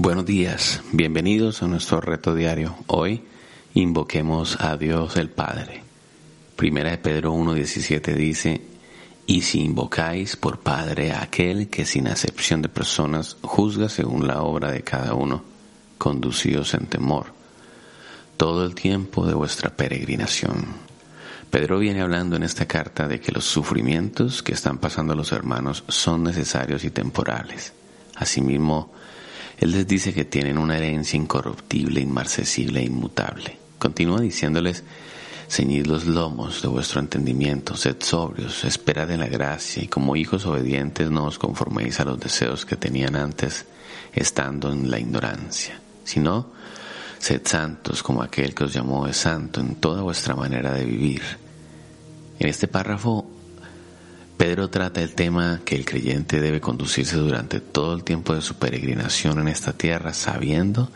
Buenos días, bienvenidos a nuestro reto diario. Hoy invoquemos a Dios el Padre. Primera de Pedro 1.17 dice, y si invocáis por Padre a aquel que sin acepción de personas juzga según la obra de cada uno, conducidos en temor, todo el tiempo de vuestra peregrinación. Pedro viene hablando en esta carta de que los sufrimientos que están pasando los hermanos son necesarios y temporales. Asimismo, él les dice que tienen una herencia incorruptible, inmarcesible e inmutable. Continúa diciéndoles, ceñid los lomos de vuestro entendimiento, sed sobrios, esperad en la gracia, y como hijos obedientes no os conforméis a los deseos que tenían antes, estando en la ignorancia, sino sed santos como aquel que os llamó es santo en toda vuestra manera de vivir. En este párrafo Pedro trata el tema que el creyente debe conducirse durante todo el tiempo de su peregrinación en esta tierra, sabiendo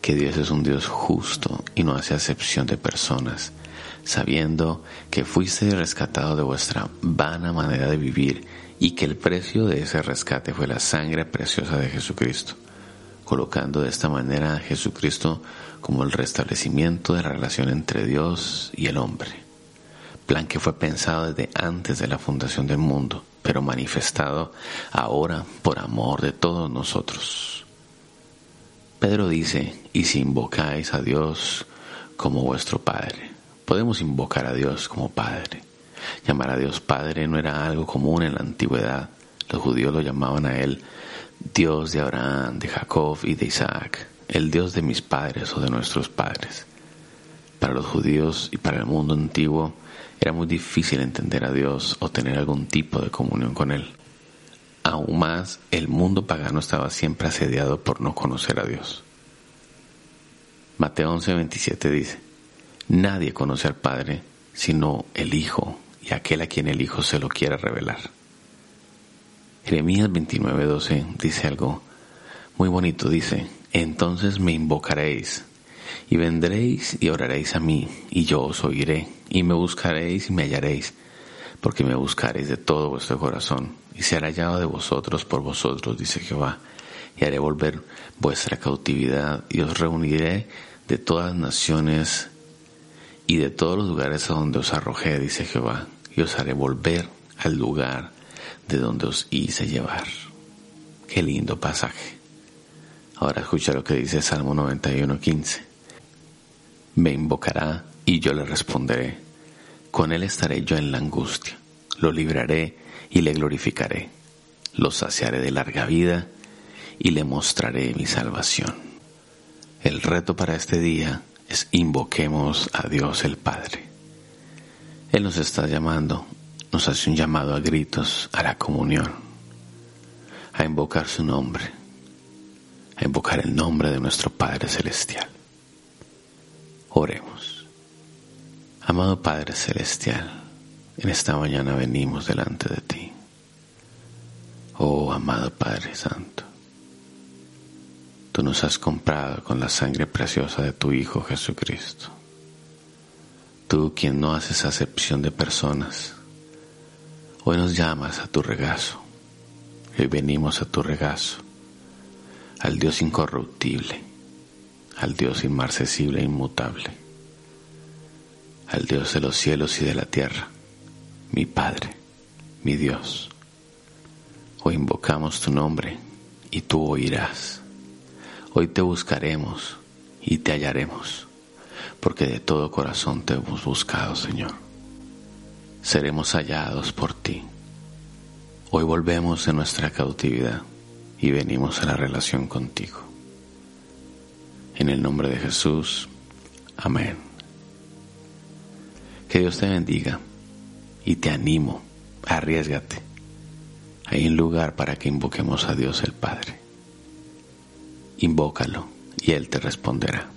que Dios es un Dios justo y no hace acepción de personas, sabiendo que fuiste rescatado de vuestra vana manera de vivir y que el precio de ese rescate fue la sangre preciosa de Jesucristo, colocando de esta manera a Jesucristo como el restablecimiento de la relación entre Dios y el hombre plan que fue pensado desde antes de la fundación del mundo, pero manifestado ahora por amor de todos nosotros. Pedro dice, y si invocáis a Dios como vuestro Padre, podemos invocar a Dios como Padre. Llamar a Dios Padre no era algo común en la antigüedad. Los judíos lo llamaban a Él Dios de Abraham, de Jacob y de Isaac, el Dios de mis padres o de nuestros padres. Para los judíos y para el mundo antiguo, era muy difícil entender a Dios o tener algún tipo de comunión con Él. Aún más, el mundo pagano estaba siempre asediado por no conocer a Dios. Mateo 11:27 dice, Nadie conoce al Padre sino el Hijo y aquel a quien el Hijo se lo quiera revelar. Jeremías 29:12 dice algo muy bonito, dice, Entonces me invocaréis y vendréis y oraréis a mí, y yo os oiré, y me buscaréis y me hallaréis, porque me buscaréis de todo vuestro corazón, y será hallado de vosotros por vosotros, dice Jehová, y haré volver vuestra cautividad, y os reuniré de todas naciones y de todos los lugares a donde os arrojé, dice Jehová, y os haré volver al lugar de donde os hice llevar. Qué lindo pasaje. Ahora escucha lo que dice Salmo 91, 15 me invocará y yo le responderé. Con él estaré yo en la angustia, lo libraré y le glorificaré. Lo saciaré de larga vida y le mostraré mi salvación. El reto para este día es invoquemos a Dios el Padre. Él nos está llamando, nos hace un llamado a gritos a la comunión, a invocar su nombre, a invocar el nombre de nuestro Padre Celestial. Oremos. Amado Padre Celestial, en esta mañana venimos delante de ti. Oh, amado Padre Santo, tú nos has comprado con la sangre preciosa de tu Hijo Jesucristo. Tú quien no haces acepción de personas, hoy nos llamas a tu regazo. Hoy venimos a tu regazo, al Dios incorruptible al Dios inmarcesible e inmutable, al Dios de los cielos y de la tierra, mi Padre, mi Dios. Hoy invocamos tu nombre y tú oirás. Hoy te buscaremos y te hallaremos, porque de todo corazón te hemos buscado, Señor. Seremos hallados por ti. Hoy volvemos de nuestra cautividad y venimos a la relación contigo. En el nombre de Jesús. Amén. Que Dios te bendiga y te animo, arriesgate. Hay un lugar para que invoquemos a Dios el Padre. Invócalo y Él te responderá.